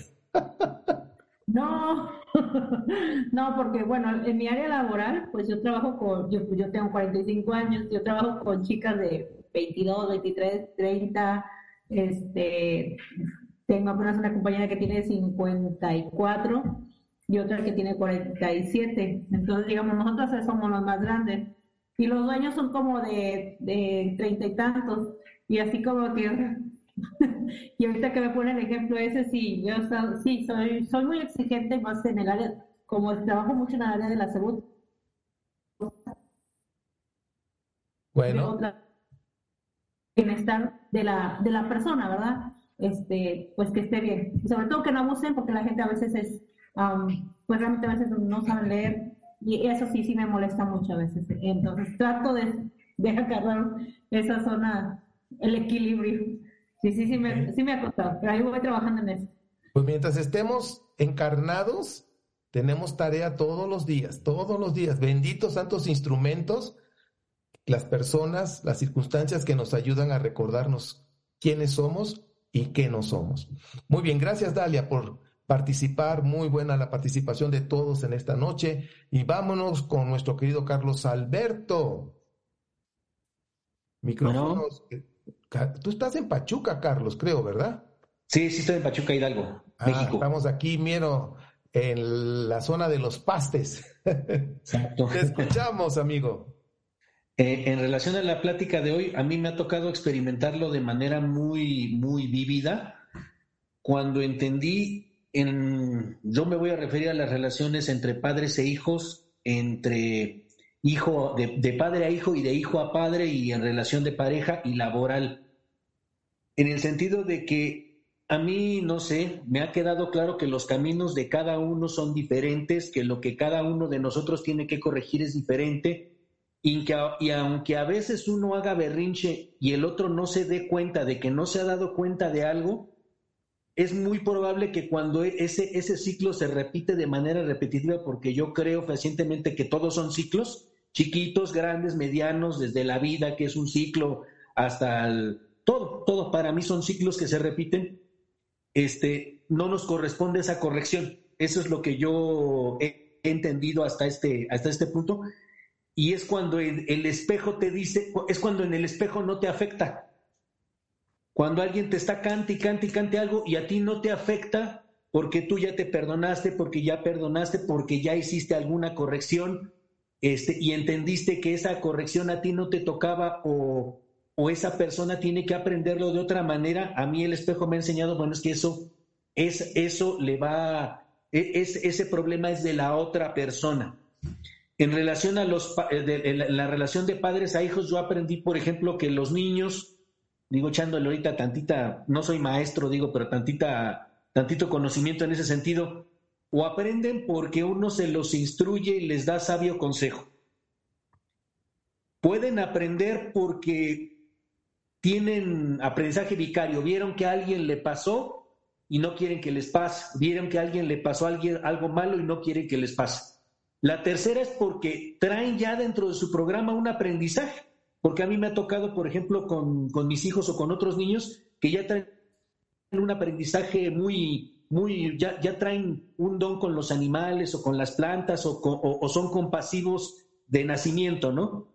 No, no, porque bueno, en mi área laboral, pues yo trabajo con, yo, tengo 45 años, yo trabajo con chicas de 22, 23, 30, este, tengo apenas una compañera que tiene 54 y otra que tiene 47. Entonces, digamos, nosotros somos los más grandes. Y los dueños son como de, de 30 y tantos. Y así como que y ahorita que me pone el ejemplo ese, sí, yo sí, soy, soy muy exigente más en el área, como trabajo mucho en el área de la salud. Bueno. Bienestar de la, de la persona, ¿verdad? Este, pues que esté bien. Sobre todo que no abusen, porque la gente a veces es, pues realmente a veces no saben leer, y eso sí, sí me molesta mucho a veces. Entonces trato de, de agarrar esa zona, el equilibrio. Sí, sí, sí me, sí me ha costado, pero ahí voy trabajando en eso. Pues mientras estemos encarnados, tenemos tarea todos los días, todos los días. Benditos santos instrumentos las personas, las circunstancias que nos ayudan a recordarnos quiénes somos y qué no somos. Muy bien, gracias Dalia por participar. Muy buena la participación de todos en esta noche. Y vámonos con nuestro querido Carlos Alberto. Micrófonos. Tú estás en Pachuca, Carlos, creo, ¿verdad? Sí, sí estoy en Pachuca, Hidalgo, ah, México. Estamos aquí, miro, en la zona de los pastes. Exacto. Te escuchamos, amigo. Eh, en relación a la plática de hoy, a mí me ha tocado experimentarlo de manera muy, muy vívida. Cuando entendí, en, yo me voy a referir a las relaciones entre padres e hijos, entre hijo, de, de padre a hijo y de hijo a padre y en relación de pareja y laboral. En el sentido de que a mí, no sé, me ha quedado claro que los caminos de cada uno son diferentes, que lo que cada uno de nosotros tiene que corregir es diferente y, aunque a veces uno haga berrinche y el otro no se dé cuenta de que no se ha dado cuenta de algo, es muy probable que cuando e, ese, ese ciclo se repite de manera repetitiva, porque yo creo fehacientemente que todos son ciclos, chiquitos, grandes, medianos, desde la vida, que es un ciclo, hasta el, todo, todo para mí son ciclos que se repiten, este, no nos corresponde esa corrección. Eso es lo que yo he entendido hasta este, hasta este punto y es cuando el, espejo te dice, es cuando en el espejo no te afecta. Cuando alguien te está cante y cante y cante algo y a ti no te afecta porque tú ya te perdonaste, porque ya perdonaste, porque ya hiciste alguna corrección este, y entendiste que esa corrección a ti no te tocaba o, o esa persona tiene que aprenderlo de otra manera, a mí el espejo me ha enseñado, bueno, es que eso, es, eso le va, e, es, ese problema es de la otra persona. En relación a los, eh, la relación de padres a hijos, yo aprendí, por ejemplo, que los niños, digo, echándole ahorita tantita, no soy maestro, digo, pero tantita, tantito conocimiento en ese sentido, o aprenden porque uno se los instruye y les da sabio consejo. Pueden aprender porque tienen aprendizaje vicario, vieron que a alguien le pasó y no quieren que les pase, vieron que a alguien le pasó algo malo y no quieren que les pase. La tercera es porque traen ya dentro de su programa un aprendizaje, porque a mí me ha tocado, por ejemplo, con, mis hijos o con otros niños que ya traen un aprendizaje muy, muy, ya, ya traen un don con los animales o con las plantas o, o son compasivos de nacimiento, ¿no?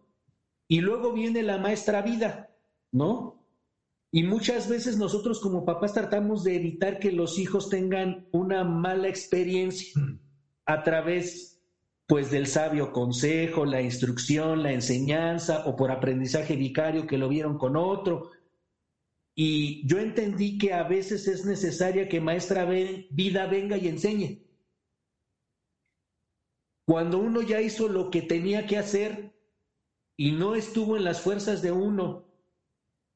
Y luego viene la maestra vida, ¿no? Y muchas veces nosotros como papás tratamos de evitar que los hijos tengan una mala experiencia mm. a través pues del sabio consejo, la instrucción, la enseñanza o por aprendizaje vicario que lo vieron con otro. Y yo entendí que a veces es necesaria que maestra vida venga y enseñe. Cuando uno ya hizo lo que tenía que hacer y no estuvo en las fuerzas de uno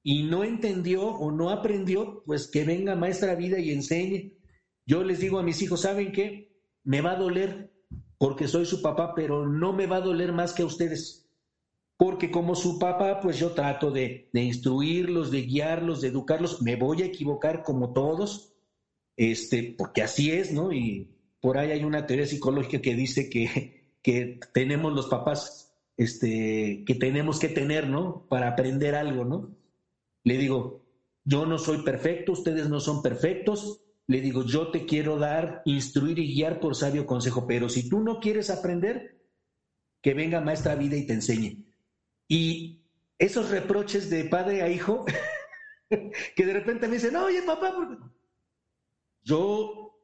y no entendió o no aprendió, pues que venga maestra vida y enseñe. Yo les digo a mis hijos, ¿saben qué? Me va a doler, porque soy su papá, pero no me va a doler más que a ustedes. Porque como su papá, pues yo trato de, instruirlos, de guiarlos, de educarlos. Me voy a equivocar como todos, este, porque así es, ¿no? Y por ahí hay una teoría psicológica que dice que, que tenemos los papás, este, que tenemos que tener, ¿no? Para aprender algo, ¿no? Le digo, yo no soy perfecto, ustedes no son perfectos, le digo, yo te quiero dar, instruir y guiar por sabio consejo, pero si tú no quieres aprender, que venga maestra vida y te enseñe. Y esos reproches de padre a hijo, que de repente me dicen, oye papá, yo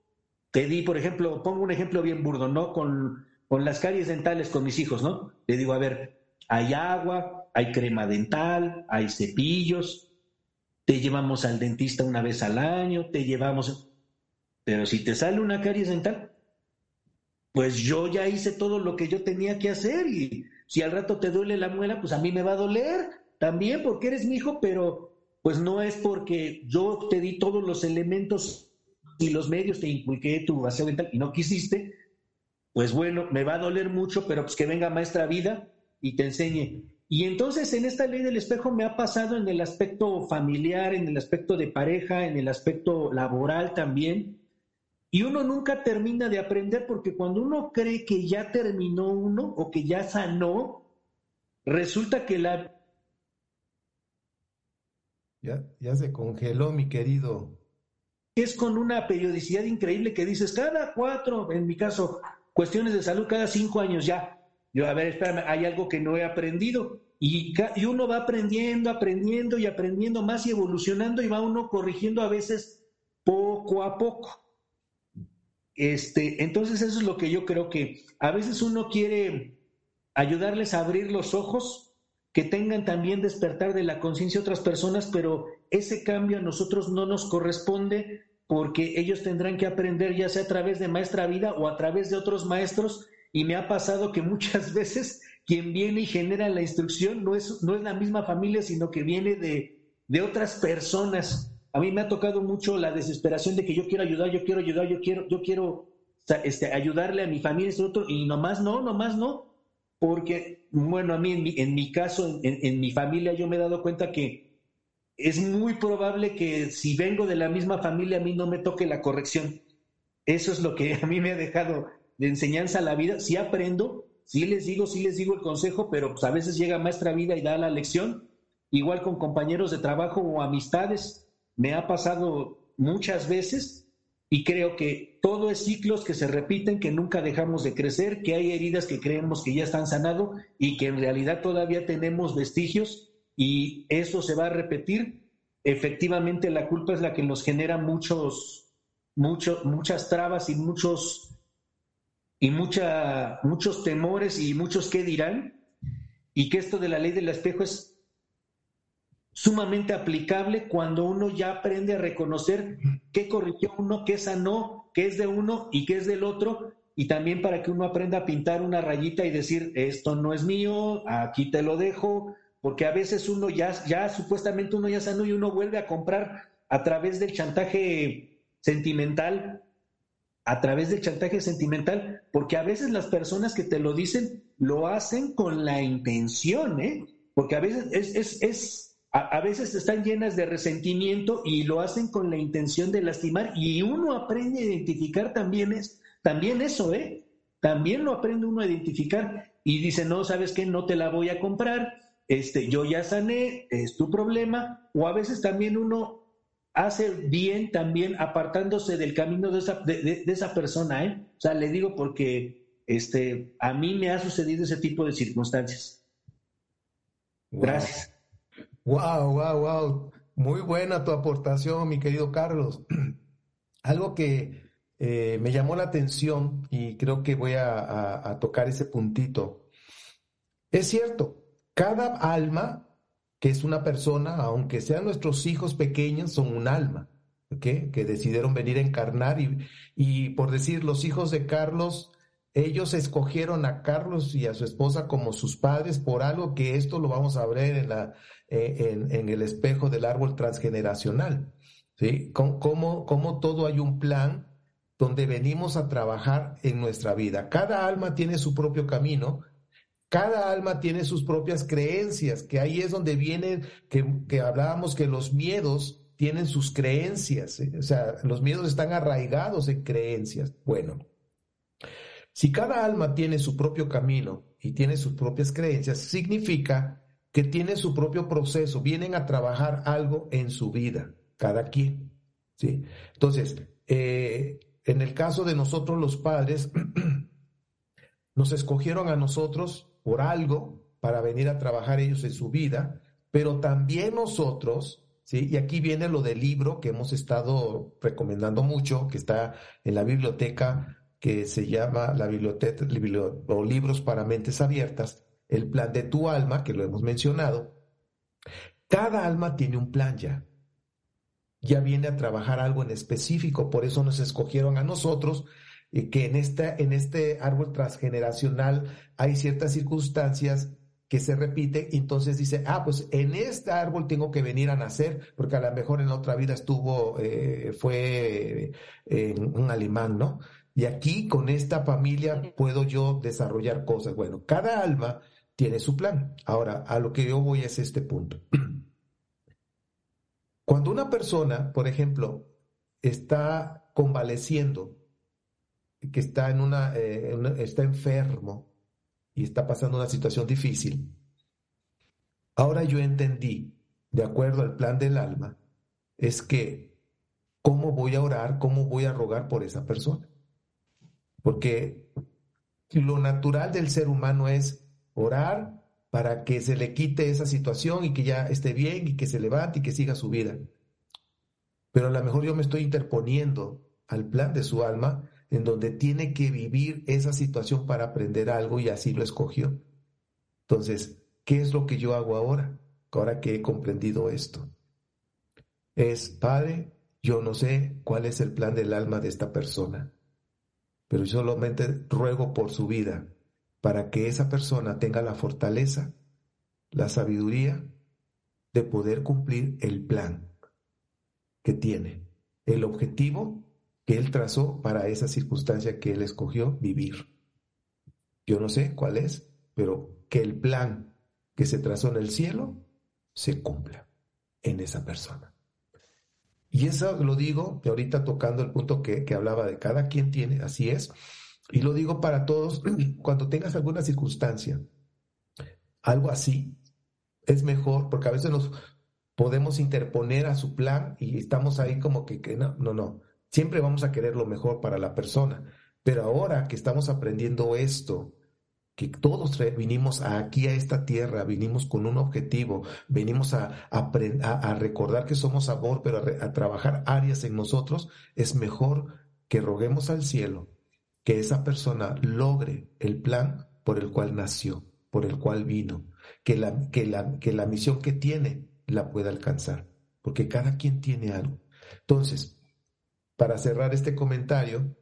te di, por ejemplo, pongo un ejemplo bien burdo, ¿no? Con, con las caries dentales con mis hijos, ¿no? Le digo, a ver, hay agua, hay crema dental, hay cepillos, te llevamos al dentista una vez al año, te llevamos... Pero si te sale una caries dental, pues yo ya hice todo lo que yo tenía que hacer y si al rato te duele la muela, pues a mí me va a doler también porque eres mi hijo, pero pues no es porque yo te di todos los elementos y los medios, te inculqué tu aseo dental y no quisiste, pues bueno, me va a doler mucho, pero pues que venga maestra vida y te enseñe. Y entonces en esta ley del espejo me ha pasado en el aspecto familiar, en el aspecto de pareja, en el aspecto laboral también, y uno nunca termina de aprender porque cuando uno cree que ya terminó uno o que ya sanó, resulta que la... Ya, ya se congeló, mi querido. Es con una periodicidad increíble que dices, cada cuatro, en mi caso, cuestiones de salud, cada cinco años ya. Yo, a ver, espérame, hay algo que no he aprendido. Y, y uno va aprendiendo, aprendiendo y aprendiendo más y evolucionando y va uno corrigiendo a veces poco a poco. Este, entonces eso es lo que yo creo que a veces uno quiere ayudarles a abrir los ojos, que tengan también despertar de la conciencia otras personas, pero ese cambio a nosotros no nos corresponde porque ellos tendrán que aprender ya sea a través de maestra vida o a través de otros maestros y me ha pasado que muchas veces quien viene y genera la instrucción no es, no es la misma familia, sino que viene de, de otras personas. A mí me ha tocado mucho la desesperación de que yo quiero ayudar, yo quiero ayudar, yo quiero, yo quiero este, ayudarle a mi familia, este otro, y nomás no, nomás no, porque, bueno, a mí en mi, en mi caso, en, mi familia, yo me he dado cuenta que es muy probable que si vengo de la misma familia, a mí no me toque la corrección. Eso es lo que a mí me ha dejado de enseñanza a la vida. Sí aprendo, sí les digo, sí les digo el consejo, pero pues a veces llega maestra vida y da la lección. Igual con compañeros de trabajo o amistades. Me ha pasado muchas veces y creo que todo es ciclos que se repiten, que nunca dejamos de crecer, que hay heridas que creemos que ya están sanado y que en realidad todavía tenemos vestigios y eso se va a repetir. Efectivamente, la culpa es la que nos genera muchos, muchas trabas y muchos y mucha, muchos temores y muchos qué dirán, y que esto de la ley del espejo es sumamente aplicable cuando uno ya aprende a reconocer qué corrigió uno, qué sanó, qué es de uno y qué es del otro, y también para que uno aprenda a pintar una rayita y decir, esto no es mío, aquí te lo dejo, porque a veces uno ya, ya supuestamente uno ya sanó y uno vuelve a comprar a través del chantaje sentimental a través del chantaje sentimental, porque a veces las personas que te lo dicen lo hacen con la intención, ¿eh? Porque a veces es, es, es a, veces están llenas de resentimiento y lo hacen con la intención de lastimar y uno aprende a identificar también es también eso, ¿eh? También lo aprende uno a identificar y dice, "No, ¿sabes qué? No te la voy a comprar." Este, yo ya sané, es tu problema, o a veces también uno hace bien también apartándose del camino de esa, de, esa persona, ¿eh? O sea, le digo porque este, a mí me ha sucedido ese tipo de circunstancias. Gracias. Wow, wow, wow. Muy buena tu aportación, mi querido Carlos. Algo que eh, me llamó la atención y creo que voy a, tocar ese puntito. Es cierto, cada alma que es una persona, aunque sean nuestros hijos pequeños, son un alma, que decidieron venir a encarnar y, y, por decir, los hijos de Carlos, ellos escogieron a Carlos y a su esposa como sus padres por algo que esto lo vamos a ver en, la, eh, en, el espejo del árbol transgeneracional. ¿sí? Como, todo hay un plan donde venimos a trabajar en nuestra vida. Cada alma tiene su propio camino cada alma tiene sus propias creencias, que ahí es donde viene, que, hablábamos que los miedos tienen sus creencias, o sea, los miedos están arraigados en creencias. Bueno, si cada alma tiene su propio camino y tiene sus propias creencias, significa que tiene su propio proceso, vienen a trabajar algo en su vida, cada quien. ¿sí? Entonces, eh, en el caso de nosotros los padres, nos escogieron a nosotros por algo para venir a trabajar ellos en su vida, pero también nosotros, ¿sí? Y aquí viene lo del libro que hemos estado recomendando mucho, que está en la biblioteca que se llama la biblioteca o libros para mentes abiertas, el plan de tu alma, que lo hemos mencionado. Cada alma tiene un plan ya. Ya viene a trabajar algo en específico, por eso nos escogieron a nosotros que en, esta, en este árbol transgeneracional hay ciertas circunstancias que se repiten, entonces dice, ah, pues en este árbol tengo que venir a nacer, porque a lo mejor en la otra vida estuvo, eh, fue eh, un alemán, ¿no? Y aquí con esta familia puedo yo desarrollar cosas. Bueno, cada alma tiene su plan. Ahora, a lo que yo voy es este punto. Cuando una persona, por ejemplo, está convaleciendo que está en una, eh, está enfermo y está pasando una situación difícil, Ahora yo entendí, de acuerdo al plan del alma, es que cómo voy a orar, cómo voy a rogar por esa persona. Porque lo natural del ser humano es orar para que se le quite esa situación y que ya esté bien y que se levante y que siga su vida. Pero a lo mejor yo me estoy interponiendo al plan de su alma en donde tiene que vivir esa situación para aprender algo y así lo escogió. Entonces, ¿qué es lo que yo hago ahora? Ahora que he comprendido esto. Es, Padre, yo no sé cuál es el plan del alma de esta persona, pero solamente ruego por su vida para que esa persona tenga la fortaleza, la sabiduría de poder cumplir el plan que tiene, el objetivo que él trazó para esa circunstancia que él escogió vivir. Yo no sé cuál es, pero que el plan que se trazó en el cielo se cumpla en esa persona. Y eso lo digo, ahorita tocando el punto que, que hablaba de cada quien tiene, así es, y lo digo para todos, cuando tengas alguna circunstancia, algo así, es mejor, porque a veces nos podemos interponer a su plan y estamos ahí como que, no, no, no, siempre vamos a querer lo mejor para la persona, pero ahora que estamos aprendiendo esto, que todos vinimos aquí a esta tierra, vinimos con un objetivo, venimos a, a, recordar que somos amor, pero a trabajar áreas en nosotros, es mejor que roguemos al cielo que esa persona logre el plan por el cual nació, por el cual vino, que la, que la, que la misión que tiene la pueda alcanzar, porque cada quien tiene algo. Entonces, para cerrar este comentario,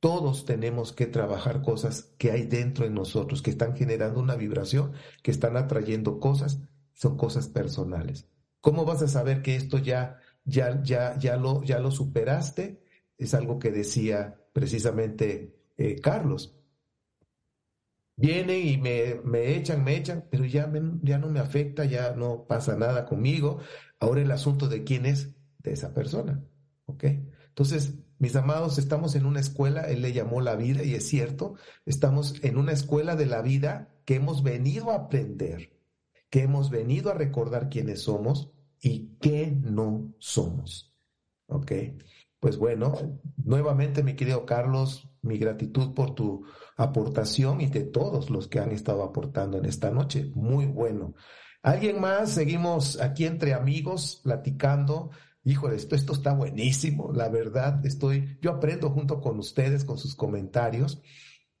todos tenemos que trabajar cosas que hay dentro de nosotros, que están generando una vibración, que están atrayendo cosas, son cosas personales. ¿Cómo vas a saber que esto ya, ya, ya, ya, lo, ya lo superaste? Es algo que decía precisamente eh, Carlos. Vienen y me, me, echan, me echan, pero ya, ya no me afecta, ya no pasa nada conmigo. Ahora el asunto de quién es de esa persona. ¿Ok? Entonces, mis amados, estamos en una escuela, él le llamó la vida y es cierto, estamos en una escuela de la vida que hemos venido a aprender, que hemos venido a recordar quiénes somos y qué no somos. ¿Ok? Pues bueno, nuevamente mi querido Carlos, mi gratitud por tu aportación y de todos los que han estado aportando en esta noche. Muy bueno. ¿Alguien más? Seguimos aquí entre amigos platicando. Híjole, esto, esto está buenísimo, la verdad, estoy, yo aprendo junto con ustedes, con sus comentarios.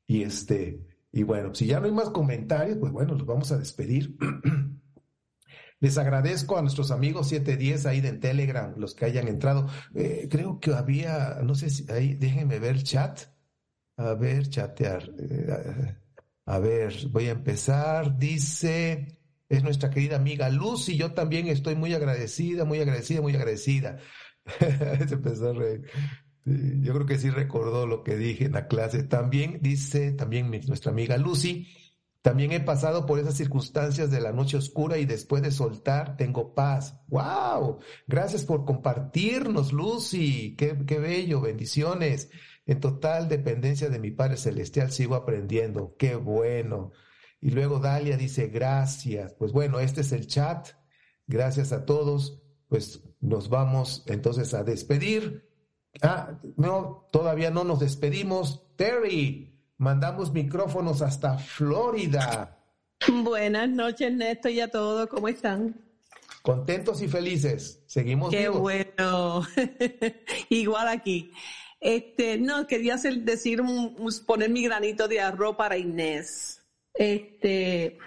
Y este, y bueno, si ya no hay más comentarios, pues bueno, los vamos a despedir. Les agradezco a nuestros amigos 710 ahí de Telegram, los que hayan entrado. Eh, creo que había, no sé si ahí, déjenme ver chat. A ver, chatear. Eh, a ver, voy a empezar. Dice, es nuestra querida amiga Lucy. Yo también estoy muy agradecida, muy agradecida, muy agradecida. Yo creo que sí recordó lo que dije en la clase. También dice, también nuestra amiga Lucy, también he pasado por esas circunstancias de la noche oscura y después de soltar tengo paz. ¡Wow! Gracias por compartirnos, Lucy. Qué, qué bello. Bendiciones. En total dependencia de mi Padre Celestial sigo aprendiendo. Qué bueno. Y luego Dalia dice, gracias. Pues bueno, este es el chat. Gracias a todos. Pues nos vamos entonces a despedir. Ah, no, todavía no nos despedimos. Terry, mandamos micrófonos hasta Florida. Buenas noches, Néstor, y a todos, ¿cómo están? Contentos y felices. Seguimos Qué bueno. Igual aquí. Este, no, quería decir, poner mi granito de arroz para Inés. Este,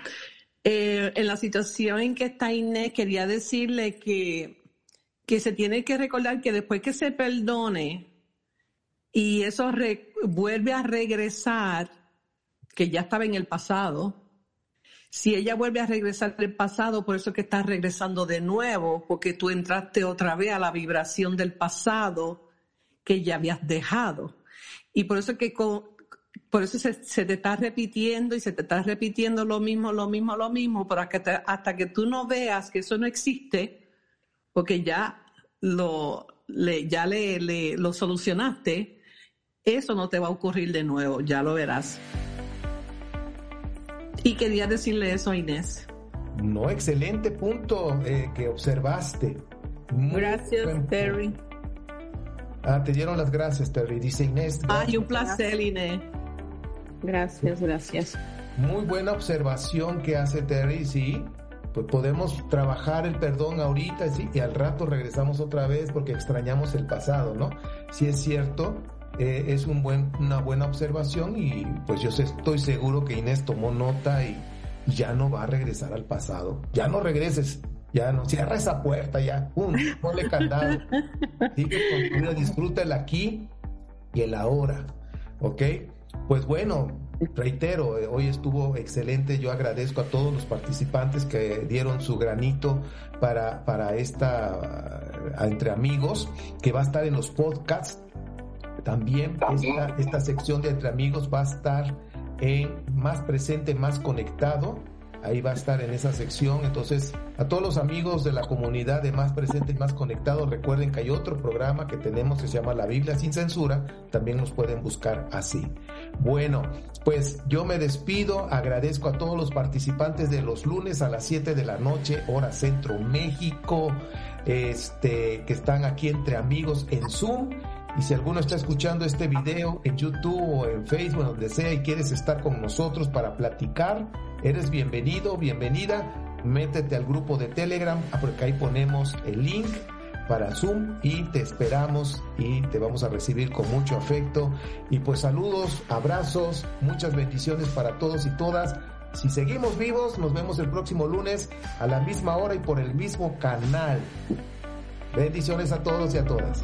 eh, en la situación en que está Inés, quería decirle que, que se tiene que recordar que después que se perdone y eso vuelve a regresar, que ya estaba en el pasado, si ella vuelve a regresar del pasado, por eso que está regresando de nuevo, porque tú entraste otra vez a la vibración del pasado que ya habías dejado. Y por eso que por eso se, te está repitiendo y se te está repitiendo lo mismo, lo mismo, lo mismo, que hasta que tú no veas que eso no existe, porque ya lo, le, ya le, le, lo solucionaste, eso no te va a ocurrir de nuevo, ya lo verás. Y quería decirle eso a Inés. No, excelente punto eh, que observaste. gracias, Terry. Ah, te dieron las gracias, Terry. Dice Inés. Ay, un placer, Inés. Gracias, gracias. Muy buena observación que hace Terry, sí. Pues podemos trabajar el perdón ahorita, sí, y al rato regresamos otra vez porque extrañamos el pasado, ¿no? Si es cierto, eh, es un buen, una buena observación y pues yo estoy seguro que Inés tomó nota y ya no va a regresar al pasado. Ya no regreses, ya no, cierra esa puerta, ya, pum, ponle candado. Sigue con disfruta el aquí y el ahora, ¿ok? Pues bueno, reitero, eh, hoy estuvo excelente. Yo agradezco a todos los participantes que dieron su granito para, para esta entre amigos, que va a estar en los podcasts. También, Esta, esta sección de entre amigos va a estar en más presente, más conectado ahí va a estar en esa sección. Entonces, a todos los amigos de la comunidad de Más Presente y Más Conectado, recuerden que hay otro programa que tenemos que se llama La Biblia sin Censura. También nos pueden buscar así. Bueno, pues yo me despido. Agradezco a todos los participantes de los lunes a las 7 de la noche, hora centro México, este, que están aquí entre amigos en Zoom. Y si alguno está escuchando este video en YouTube o en Facebook, donde sea, y quieres estar con nosotros para platicar, eres bienvenido, bienvenida. Métete al grupo de Telegram, ah, porque ahí ponemos el link para Zoom y te esperamos y te vamos a recibir con mucho afecto. Y pues saludos, abrazos, muchas bendiciones para todos y todas. Si seguimos vivos, nos vemos el próximo lunes a la misma hora y por el mismo canal. Bendiciones a todos y a todas.